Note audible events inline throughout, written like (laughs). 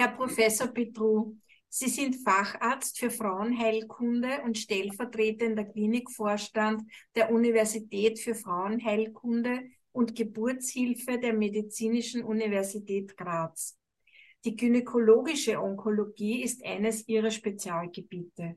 Herr Professor Petru, Sie sind Facharzt für Frauenheilkunde und stellvertretender Klinikvorstand der Universität für Frauenheilkunde und Geburtshilfe der Medizinischen Universität Graz. Die gynäkologische Onkologie ist eines Ihrer Spezialgebiete.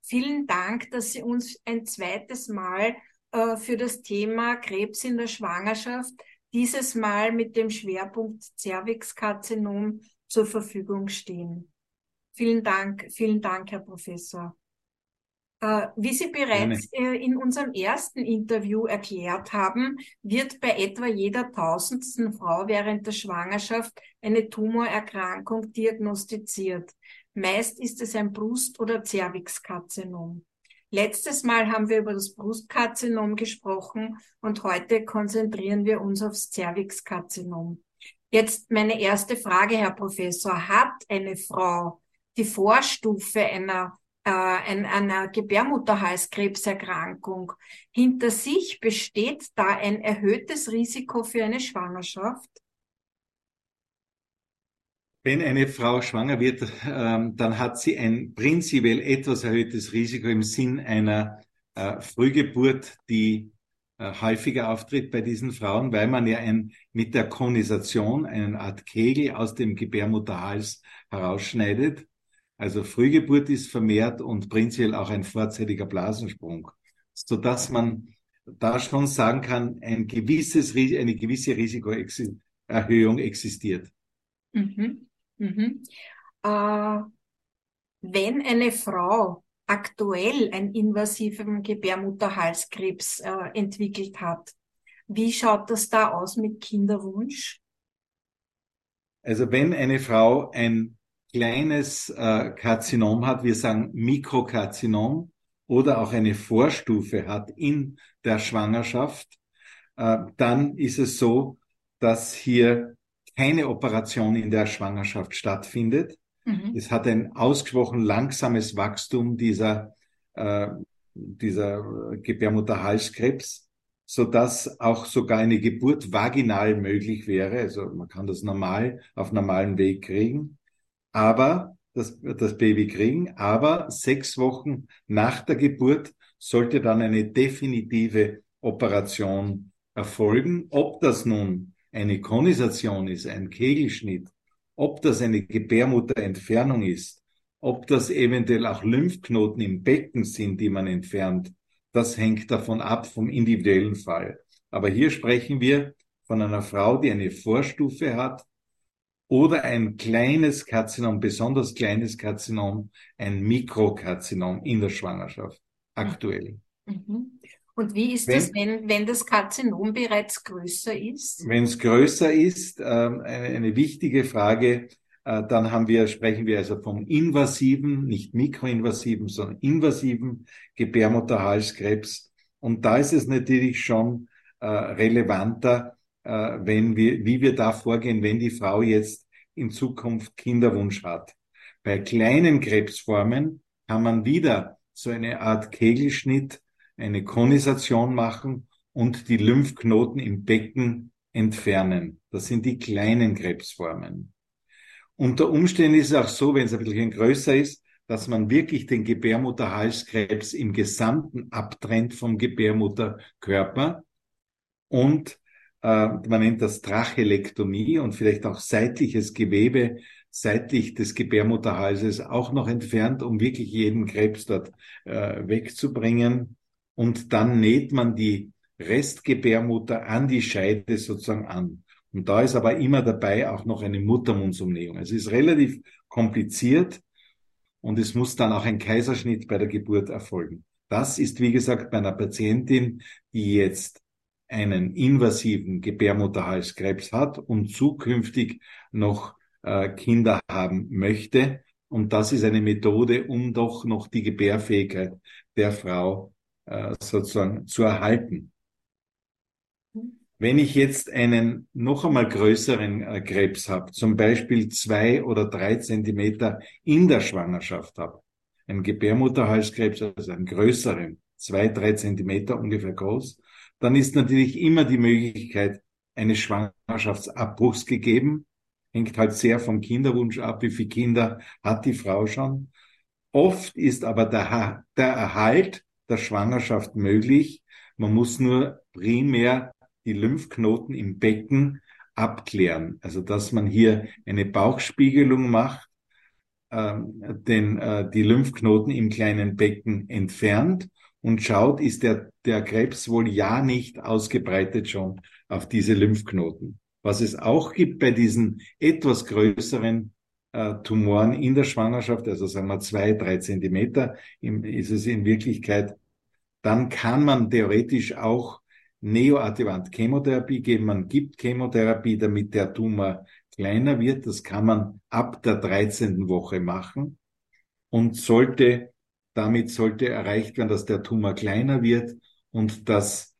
Vielen Dank, dass Sie uns ein zweites Mal äh, für das Thema Krebs in der Schwangerschaft, dieses Mal mit dem Schwerpunkt Cervixkarzinom zur Verfügung stehen. Vielen Dank, vielen Dank, Herr Professor. Äh, wie Sie bereits äh, in unserem ersten Interview erklärt haben, wird bei etwa jeder tausendsten Frau während der Schwangerschaft eine Tumorerkrankung diagnostiziert. Meist ist es ein Brust- oder Zervixkarzinom. Letztes Mal haben wir über das Brustkarzinom gesprochen und heute konzentrieren wir uns aufs Zervixkarzinom. Jetzt meine erste Frage, Herr Professor. Hat eine Frau die Vorstufe einer, äh, einer Gebärmutterhalskrebserkrankung hinter sich? Besteht da ein erhöhtes Risiko für eine Schwangerschaft? Wenn eine Frau schwanger wird, ähm, dann hat sie ein prinzipiell etwas erhöhtes Risiko im Sinn einer äh, Frühgeburt, die häufiger auftritt bei diesen Frauen, weil man ja ein, mit der Konisation eine Art Kegel aus dem Gebärmutterhals herausschneidet. Also Frühgeburt ist vermehrt und prinzipiell auch ein vorzeitiger Blasensprung, so dass man da schon sagen kann, ein gewisses, eine gewisse Risikoerhöhung existiert. Mhm. Mhm. Äh, wenn eine Frau aktuell einen invasiven Gebärmutterhalskrebs äh, entwickelt hat, wie schaut das da aus mit Kinderwunsch? Also wenn eine Frau ein kleines äh, Karzinom hat, wir sagen Mikrokarzinom oder auch eine Vorstufe hat in der Schwangerschaft, äh, dann ist es so, dass hier keine Operation in der Schwangerschaft stattfindet. Mhm. Es hat ein ausgesprochen langsames Wachstum dieser, äh, dieser Gebärmutterhalskrebs, so dass auch sogar eine Geburt vaginal möglich wäre. Also man kann das normal auf normalem Weg kriegen, aber das, das Baby kriegen. Aber sechs Wochen nach der Geburt sollte dann eine definitive Operation erfolgen. Ob das nun eine Konisation ist, ein Kegelschnitt, ob das eine Gebärmutterentfernung ist, ob das eventuell auch Lymphknoten im Becken sind, die man entfernt, das hängt davon ab vom individuellen Fall. Aber hier sprechen wir von einer Frau, die eine Vorstufe hat oder ein kleines Karzinom, besonders kleines Karzinom, ein Mikrokarzinom in der Schwangerschaft, aktuell. Mhm. Und wie ist wenn, das, wenn, wenn das Karzinom bereits größer ist? Wenn es größer ist, äh, eine, eine, wichtige Frage, äh, dann haben wir, sprechen wir also vom invasiven, nicht mikroinvasiven, sondern invasiven Gebärmutterhalskrebs. Und da ist es natürlich schon äh, relevanter, äh, wenn wir, wie wir da vorgehen, wenn die Frau jetzt in Zukunft Kinderwunsch hat. Bei kleinen Krebsformen kann man wieder so eine Art Kegelschnitt eine Konisation machen und die Lymphknoten im Becken entfernen. Das sind die kleinen Krebsformen. Unter Umständen ist es auch so, wenn es ein bisschen größer ist, dass man wirklich den Gebärmutterhalskrebs im Gesamten abtrennt vom Gebärmutterkörper und äh, man nennt das Trachelektomie und vielleicht auch seitliches Gewebe seitlich des Gebärmutterhalses auch noch entfernt, um wirklich jeden Krebs dort äh, wegzubringen und dann näht man die Restgebärmutter an die Scheide sozusagen an. Und da ist aber immer dabei auch noch eine Muttermundsumnähung. Es ist relativ kompliziert und es muss dann auch ein Kaiserschnitt bei der Geburt erfolgen. Das ist, wie gesagt, bei einer Patientin, die jetzt einen invasiven Gebärmutterhalskrebs hat und zukünftig noch äh, Kinder haben möchte. Und das ist eine Methode, um doch noch die Gebärfähigkeit der Frau äh, sozusagen zu erhalten. Wenn ich jetzt einen noch einmal größeren äh, Krebs habe, zum Beispiel zwei oder drei Zentimeter in der Schwangerschaft habe, ein Gebärmutterhalskrebs, also einen größeren, zwei, drei Zentimeter ungefähr groß, dann ist natürlich immer die Möglichkeit eines Schwangerschaftsabbruchs gegeben. hängt halt sehr vom Kinderwunsch ab, wie viele Kinder hat die Frau schon. Oft ist aber der, der Erhalt der Schwangerschaft möglich. Man muss nur primär die Lymphknoten im Becken abklären. Also dass man hier eine Bauchspiegelung macht, ähm, den, äh, die Lymphknoten im kleinen Becken entfernt und schaut, ist der, der Krebs wohl ja nicht ausgebreitet schon auf diese Lymphknoten. Was es auch gibt bei diesen etwas größeren äh, Tumoren in der Schwangerschaft, also sagen wir zwei, drei Zentimeter, im, ist es in Wirklichkeit, dann kann man theoretisch auch neoadjuvant Chemotherapie geben. Man gibt Chemotherapie, damit der Tumor kleiner wird. Das kann man ab der 13. Woche machen und sollte, damit sollte erreicht werden, dass der Tumor kleiner wird und dass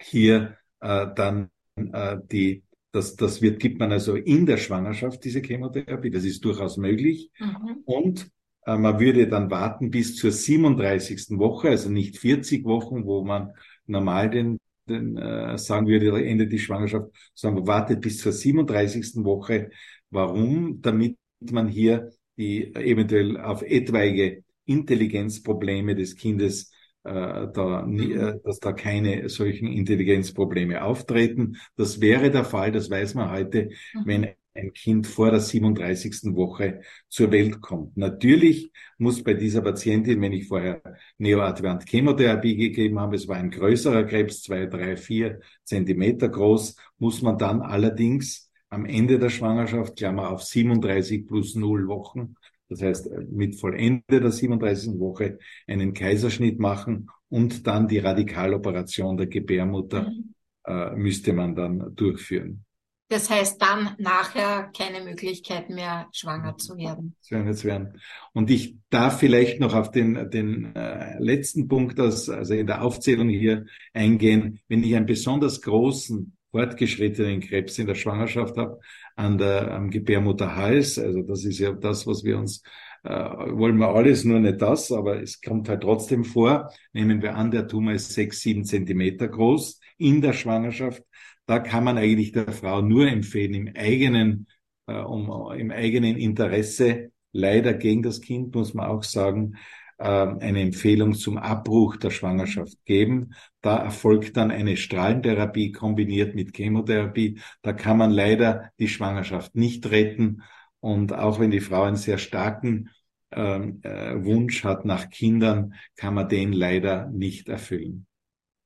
hier äh, dann äh, die das, das wird, gibt man also in der Schwangerschaft, diese Chemotherapie. Das ist durchaus möglich. Mhm. Und äh, man würde dann warten bis zur 37. Woche, also nicht 40 Wochen, wo man normal den, den äh, sagen würde, endet die Schwangerschaft, sondern man wartet bis zur 37. Woche. Warum? Damit man hier die eventuell auf etwaige Intelligenzprobleme des Kindes da, nie, äh, dass da keine solchen Intelligenzprobleme auftreten. Das wäre der Fall, das weiß man heute, mhm. wenn ein Kind vor der 37. Woche zur Welt kommt. Natürlich muss bei dieser Patientin, wenn ich vorher neoadjuvant Chemotherapie gegeben habe, es war ein größerer Krebs, zwei, drei, vier Zentimeter groß, muss man dann allerdings am Ende der Schwangerschaft, Klammer auf 37 plus 0 Wochen, das heißt, mit Vollende der 37. Woche einen Kaiserschnitt machen und dann die Radikaloperation der Gebärmutter mhm. äh, müsste man dann durchführen. Das heißt dann nachher keine Möglichkeit mehr, schwanger zu werden. Schwanger werden. Und ich darf vielleicht noch auf den, den äh, letzten Punkt, aus, also in der Aufzählung hier eingehen. Wenn ich einen besonders großen, fortgeschrittenen Krebs in der Schwangerschaft habe, an der, am Gebärmutterhals. Also das ist ja das, was wir uns äh, wollen wir alles, nur nicht das, aber es kommt halt trotzdem vor. Nehmen wir an, der Tumor ist sechs, sieben Zentimeter groß in der Schwangerschaft. Da kann man eigentlich der Frau nur empfehlen, im eigenen, äh, um, im eigenen Interesse, leider gegen das Kind, muss man auch sagen, eine Empfehlung zum Abbruch der Schwangerschaft geben. Da erfolgt dann eine Strahlentherapie kombiniert mit Chemotherapie. Da kann man leider die Schwangerschaft nicht retten. Und auch wenn die Frau einen sehr starken ähm, äh, Wunsch hat nach Kindern, kann man den leider nicht erfüllen.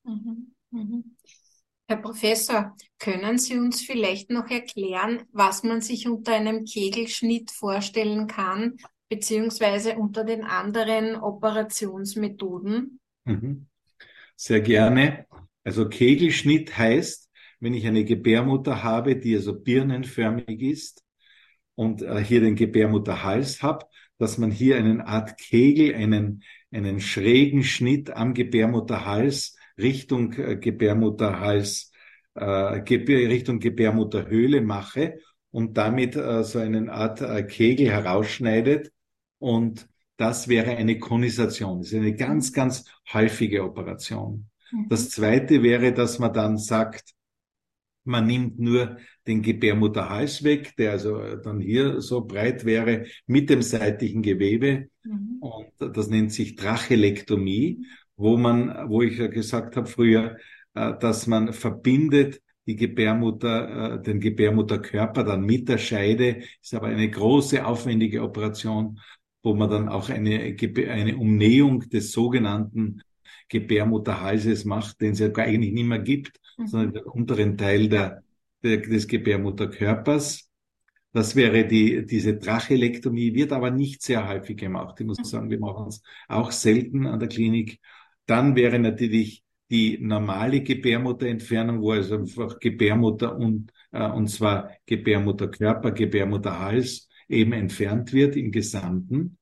Mhm. Mhm. Herr Professor, können Sie uns vielleicht noch erklären, was man sich unter einem Kegelschnitt vorstellen kann beziehungsweise unter den anderen Operationsmethoden? Mhm. Sehr gerne. Also Kegelschnitt heißt, wenn ich eine Gebärmutter habe, die also birnenförmig ist und äh, hier den Gebärmutterhals habe, dass man hier einen Art Kegel, einen, einen schrägen Schnitt am Gebärmutterhals Richtung äh, Gebärmutterhals, äh, Richtung Gebärmutterhöhle mache und damit äh, so einen Art Kegel herausschneidet und das wäre eine Konisation. Das ist eine ganz, ganz häufige Operation. Mhm. Das zweite wäre, dass man dann sagt, man nimmt nur den Gebärmutterhals weg, der also dann hier so breit wäre mit dem seitlichen Gewebe. Mhm. Und das nennt sich Trachelektomie, wo man, wo ich ja gesagt habe früher, äh, dass man verbindet die Gebärmutter, äh, den Gebärmutterkörper dann mit der Scheide, ist aber eine große, aufwendige Operation wo man dann auch eine, eine Umnähung des sogenannten Gebärmutterhalses macht, den es ja eigentlich nicht mehr gibt, mhm. sondern den unteren Teil der, der, des Gebärmutterkörpers. Das wäre die, diese Trachelektomie, wird aber nicht sehr häufig gemacht. Ich muss mhm. sagen, wir machen es auch selten an der Klinik. Dann wäre natürlich die normale Gebärmutterentfernung, wo also einfach Gebärmutter und, äh, und zwar Gebärmutterkörper, Gebärmutterhals eben entfernt wird im Gesamten.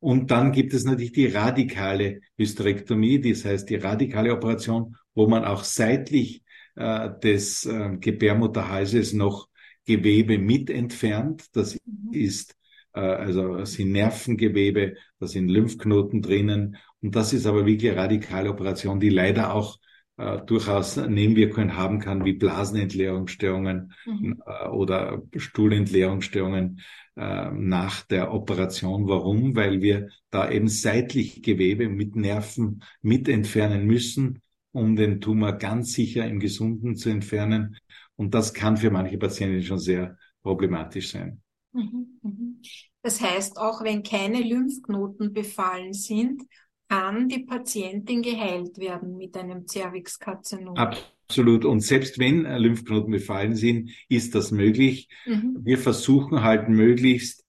Und dann gibt es natürlich die radikale Hysterektomie, das heißt die radikale Operation, wo man auch seitlich äh, des äh, Gebärmutterhalses noch Gewebe mit entfernt. Das mhm. ist äh, also das sind Nervengewebe, da sind Lymphknoten drinnen. Und das ist aber wirklich eine radikale Operation, die leider auch äh, durchaus Nebenwirkungen haben kann, wie Blasenentleerungsstörungen mhm. äh, oder Stuhlentleerungsstörungen äh, nach der Operation. Warum? Weil wir da eben seitlich Gewebe mit Nerven mit entfernen müssen, um den Tumor ganz sicher im Gesunden zu entfernen. Und das kann für manche Patienten schon sehr problematisch sein. Mhm, mhm. Das heißt, auch wenn keine Lymphknoten befallen sind, kann die Patientin geheilt werden mit einem Zervixkarzinom. Absolut. Und selbst wenn Lymphknoten befallen sind, ist das möglich. Mhm. Wir versuchen halt möglichst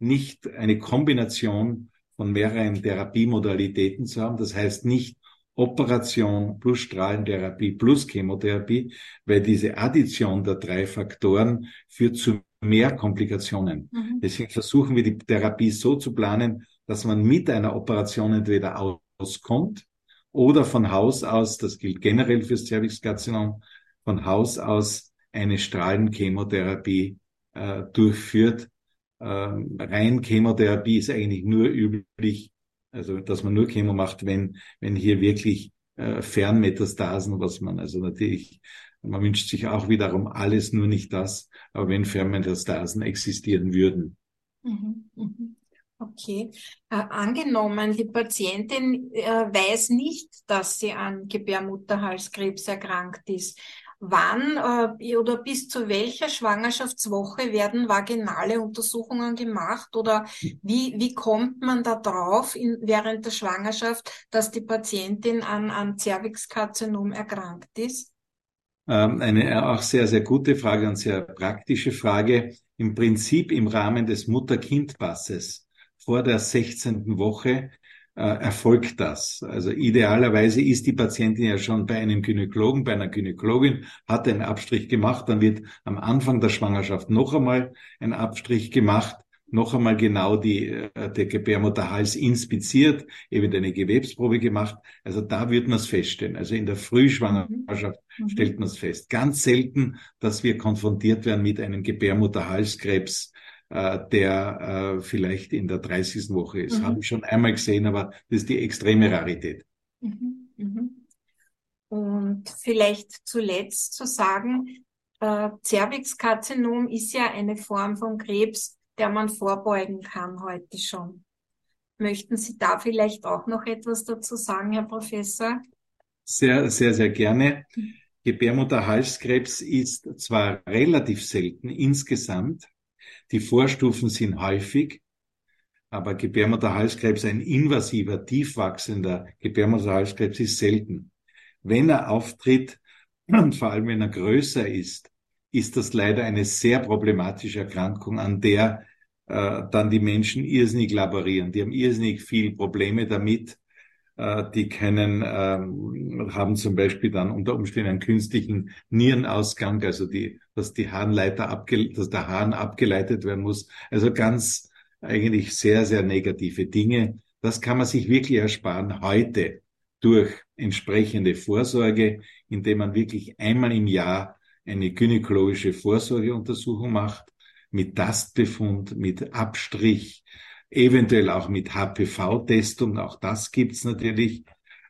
nicht eine Kombination von mehreren Therapiemodalitäten zu haben. Das heißt nicht Operation plus Strahlentherapie plus Chemotherapie, weil diese Addition der drei Faktoren führt zu mehr Komplikationen. Mhm. Deswegen versuchen wir die Therapie so zu planen, dass man mit einer Operation entweder auskommt oder von Haus aus, das gilt generell fürs Cervixkarzinom, von Haus aus eine Strahlenchemotherapie äh, durchführt. Ähm, rein Chemotherapie ist eigentlich nur üblich, also dass man nur Chemo macht, wenn, wenn hier wirklich äh, Fernmetastasen, was man also natürlich man wünscht sich auch wiederum alles, nur nicht das, aber wenn Fernmetastasen existieren würden. Mhm, mhm. Okay. Äh, angenommen, die Patientin äh, weiß nicht, dass sie an Gebärmutterhalskrebs erkrankt ist. Wann äh, oder bis zu welcher Schwangerschaftswoche werden vaginale Untersuchungen gemacht oder wie, wie kommt man da drauf in, während der Schwangerschaft, dass die Patientin an, an Cervixkarzinom erkrankt ist? Ähm, eine auch sehr, sehr gute Frage und sehr praktische Frage. Im Prinzip im Rahmen des Mutter-Kind-Passes vor der 16. Woche äh, erfolgt das. Also idealerweise ist die Patientin ja schon bei einem Gynäkologen, bei einer Gynäkologin, hat einen Abstrich gemacht, dann wird am Anfang der Schwangerschaft noch einmal ein Abstrich gemacht noch einmal genau die, äh, der Gebärmutterhals inspiziert, eben eine Gewebsprobe gemacht. Also da wird man es feststellen. Also in der Frühschwangerschaft mhm. stellt man es fest. Ganz selten, dass wir konfrontiert werden mit einem Gebärmutterhalskrebs, äh, der äh, vielleicht in der 30. Woche ist. Mhm. Habe ich schon einmal gesehen, aber das ist die extreme Rarität. Mhm. Mhm. Und vielleicht zuletzt zu sagen, äh, Cervixkarzinom ist ja eine Form von Krebs, der man vorbeugen kann heute schon. Möchten Sie da vielleicht auch noch etwas dazu sagen, Herr Professor? Sehr, sehr, sehr gerne. Gebärmutterhalskrebs ist zwar relativ selten insgesamt, die Vorstufen sind häufig, aber Gebärmutterhalskrebs, ein invasiver, tiefwachsender Gebärmutterhalskrebs ist selten. Wenn er auftritt, und (clears throat) vor allem wenn er größer ist, ist das leider eine sehr problematische Erkrankung, an der äh, dann die Menschen irrsinnig laborieren. Die haben irrsinnig viel Probleme damit. Äh, die können, äh, haben zum Beispiel dann unter Umständen einen künstlichen Nierenausgang, also die, dass die Harnleiter abge, dass der Hahn abgeleitet werden muss. Also ganz eigentlich sehr, sehr negative Dinge. Das kann man sich wirklich ersparen heute durch entsprechende Vorsorge, indem man wirklich einmal im Jahr eine gynäkologische Vorsorgeuntersuchung macht, mit Tastbefund, mit Abstrich, eventuell auch mit HPV-Testung, auch das gibt's natürlich.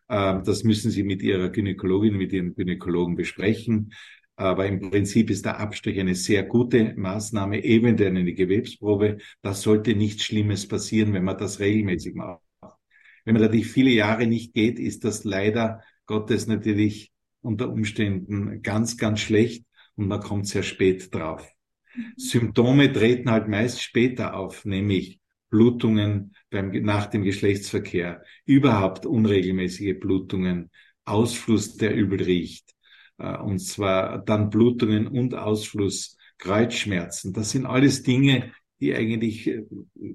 Ähm, das müssen Sie mit Ihrer Gynäkologin, mit Ihrem Gynäkologen besprechen. Aber im Prinzip ist der Abstrich eine sehr gute Maßnahme, eventuell eine Gewebsprobe. Da sollte nichts Schlimmes passieren, wenn man das regelmäßig macht. Wenn man natürlich viele Jahre nicht geht, ist das leider Gottes natürlich unter Umständen ganz, ganz schlecht und man kommt sehr spät drauf. Mhm. Symptome treten halt meist später auf, nämlich Blutungen beim, nach dem Geschlechtsverkehr, überhaupt unregelmäßige Blutungen, Ausfluss, der übel riecht, äh, und zwar dann Blutungen und Ausfluss, Kreuzschmerzen. Das sind alles Dinge, die eigentlich, äh,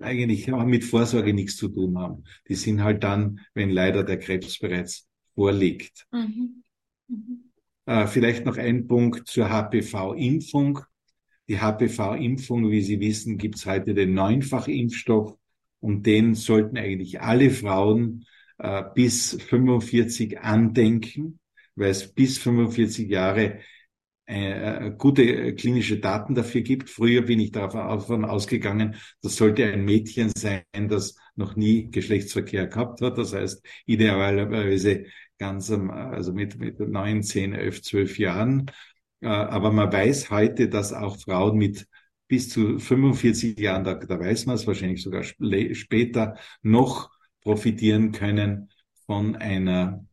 eigentlich auch mit Vorsorge nichts zu tun haben. Die sind halt dann, wenn leider der Krebs bereits vorliegt. Mhm. Mhm. Äh, vielleicht noch ein Punkt zur HPV-Impfung. Die HPV-Impfung, wie Sie wissen, gibt es heute den Neunfachimpfstoff und den sollten eigentlich alle Frauen äh, bis 45 andenken, weil es bis 45 Jahre äh, gute klinische Daten dafür gibt. Früher bin ich davon ausgegangen, das sollte ein Mädchen sein, das noch nie Geschlechtsverkehr gehabt hat. Das heißt, idealerweise ganz am, also mit, mit neun, zehn, elf, zwölf Jahren. Äh, aber man weiß heute, dass auch Frauen mit bis zu 45 Jahren, da, da weiß man es wahrscheinlich sogar später, noch profitieren können von einer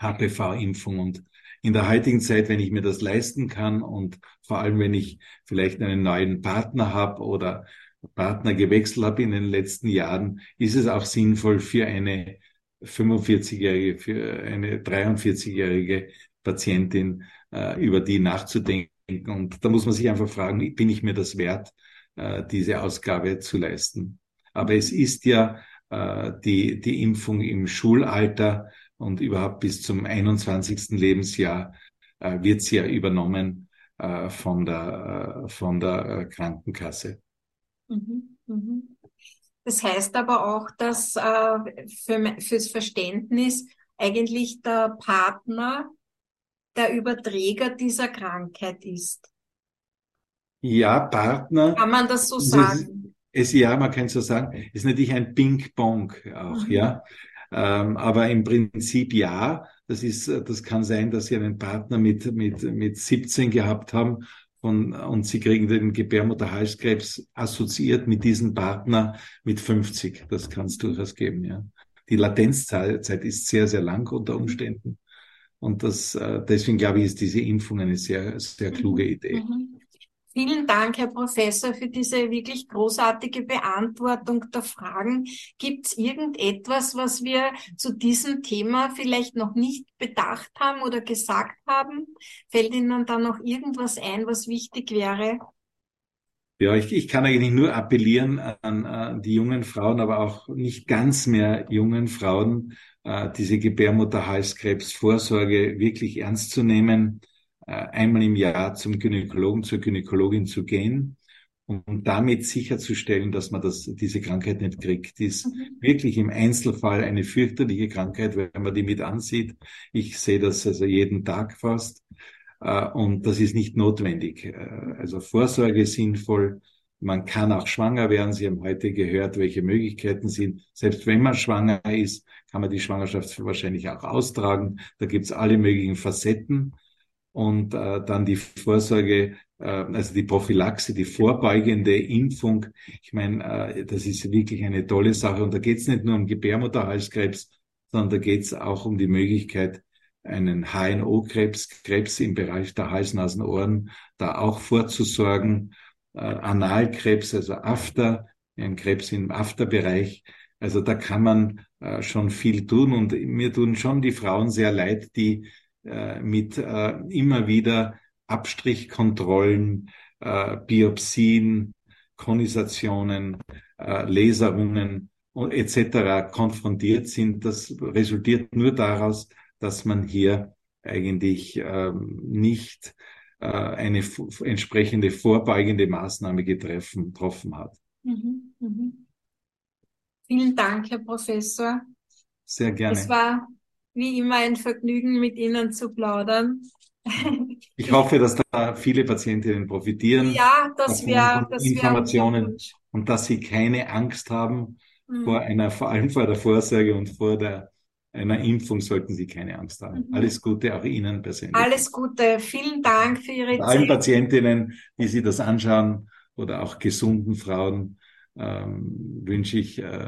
HPV-Impfung. Und in der heutigen Zeit, wenn ich mir das leisten kann und vor allem, wenn ich vielleicht einen neuen Partner habe oder Partner gewechselt habe in den letzten Jahren, ist es auch sinnvoll für eine 45-jährige, für eine 43-jährige Patientin äh, über die nachzudenken. Und da muss man sich einfach fragen, bin ich mir das wert, äh, diese Ausgabe zu leisten? Aber es ist ja äh, die, die Impfung im Schulalter und überhaupt bis zum 21. Lebensjahr äh, wird sie ja übernommen äh, von der, äh, von der äh, Krankenkasse. Mhm, mhm. Das heißt aber auch, dass äh, für, fürs Verständnis eigentlich der Partner der Überträger dieser Krankheit ist. Ja, Partner. Kann man das so sagen? Es, ja, man kann so sagen. Ist natürlich ein Ping-Pong auch, mhm. ja. Ähm, aber im Prinzip ja. Das ist, das kann sein, dass Sie einen Partner mit, mit, mit 17 gehabt haben und, und Sie kriegen den Gebärmutterhalskrebs assoziiert mit diesem Partner mit 50. Das kann es durchaus geben, ja. Die Latenzzeit ist sehr, sehr lang unter Umständen. Und das, äh, deswegen glaube ich, ist diese Impfung eine sehr, sehr kluge mhm. Idee. Mhm. Vielen Dank, Herr Professor, für diese wirklich großartige Beantwortung der Fragen. Gibt es irgendetwas, was wir zu diesem Thema vielleicht noch nicht bedacht haben oder gesagt haben? Fällt Ihnen da noch irgendwas ein, was wichtig wäre? Ja, ich, ich kann eigentlich nur appellieren an, an die jungen Frauen, aber auch nicht ganz mehr jungen Frauen, äh, diese Gebärmutterhalskrebsvorsorge wirklich ernst zu nehmen, äh, einmal im Jahr zum Gynäkologen, zur Gynäkologin zu gehen um damit sicherzustellen, dass man das, diese Krankheit nicht kriegt. Die ist mhm. wirklich im Einzelfall eine fürchterliche Krankheit, wenn man die mit ansieht. Ich sehe das also jeden Tag fast. Äh, und das ist nicht notwendig. Also Vorsorge sinnvoll, man kann auch schwanger werden. Sie haben heute gehört, welche Möglichkeiten sind. Selbst wenn man schwanger ist, kann man die Schwangerschaft wahrscheinlich auch austragen. Da gibt's alle möglichen Facetten. Und äh, dann die Vorsorge, äh, also die Prophylaxe, die vorbeugende Impfung. Ich meine, äh, das ist wirklich eine tolle Sache. Und da geht's nicht nur um Gebärmutterhalskrebs, sondern da geht's auch um die Möglichkeit, einen HNO-Krebs, Krebs im Bereich der Hals, Nasen, Ohren, da auch vorzusorgen äh, Analkrebs, also After, ein Krebs im Afterbereich. Also da kann man äh, schon viel tun und mir tun schon die Frauen sehr leid, die äh, mit äh, immer wieder Abstrichkontrollen, äh, Biopsien, Konisationen, äh, Laserungen etc. konfrontiert sind. Das resultiert nur daraus, dass man hier eigentlich ähm, nicht äh, eine entsprechende vorbeugende Maßnahme getroffen, getroffen hat. Mhm, mhm. Vielen Dank, Herr Professor. Sehr gerne. Es war wie immer ein Vergnügen, mit Ihnen zu plaudern. (laughs) Ich hoffe, dass da viele Patientinnen profitieren. Ja, das wäre Informationen und dass sie keine Angst haben mhm. vor einer, vor allem vor der Vorsorge und vor der einer Impfung sollten Sie keine Angst haben. Mhm. Alles Gute auch Ihnen persönlich. Alles Gute. Vielen Dank für Ihre Zeit. Allen Patientinnen, die Sie das anschauen oder auch gesunden Frauen ähm, wünsche ich äh,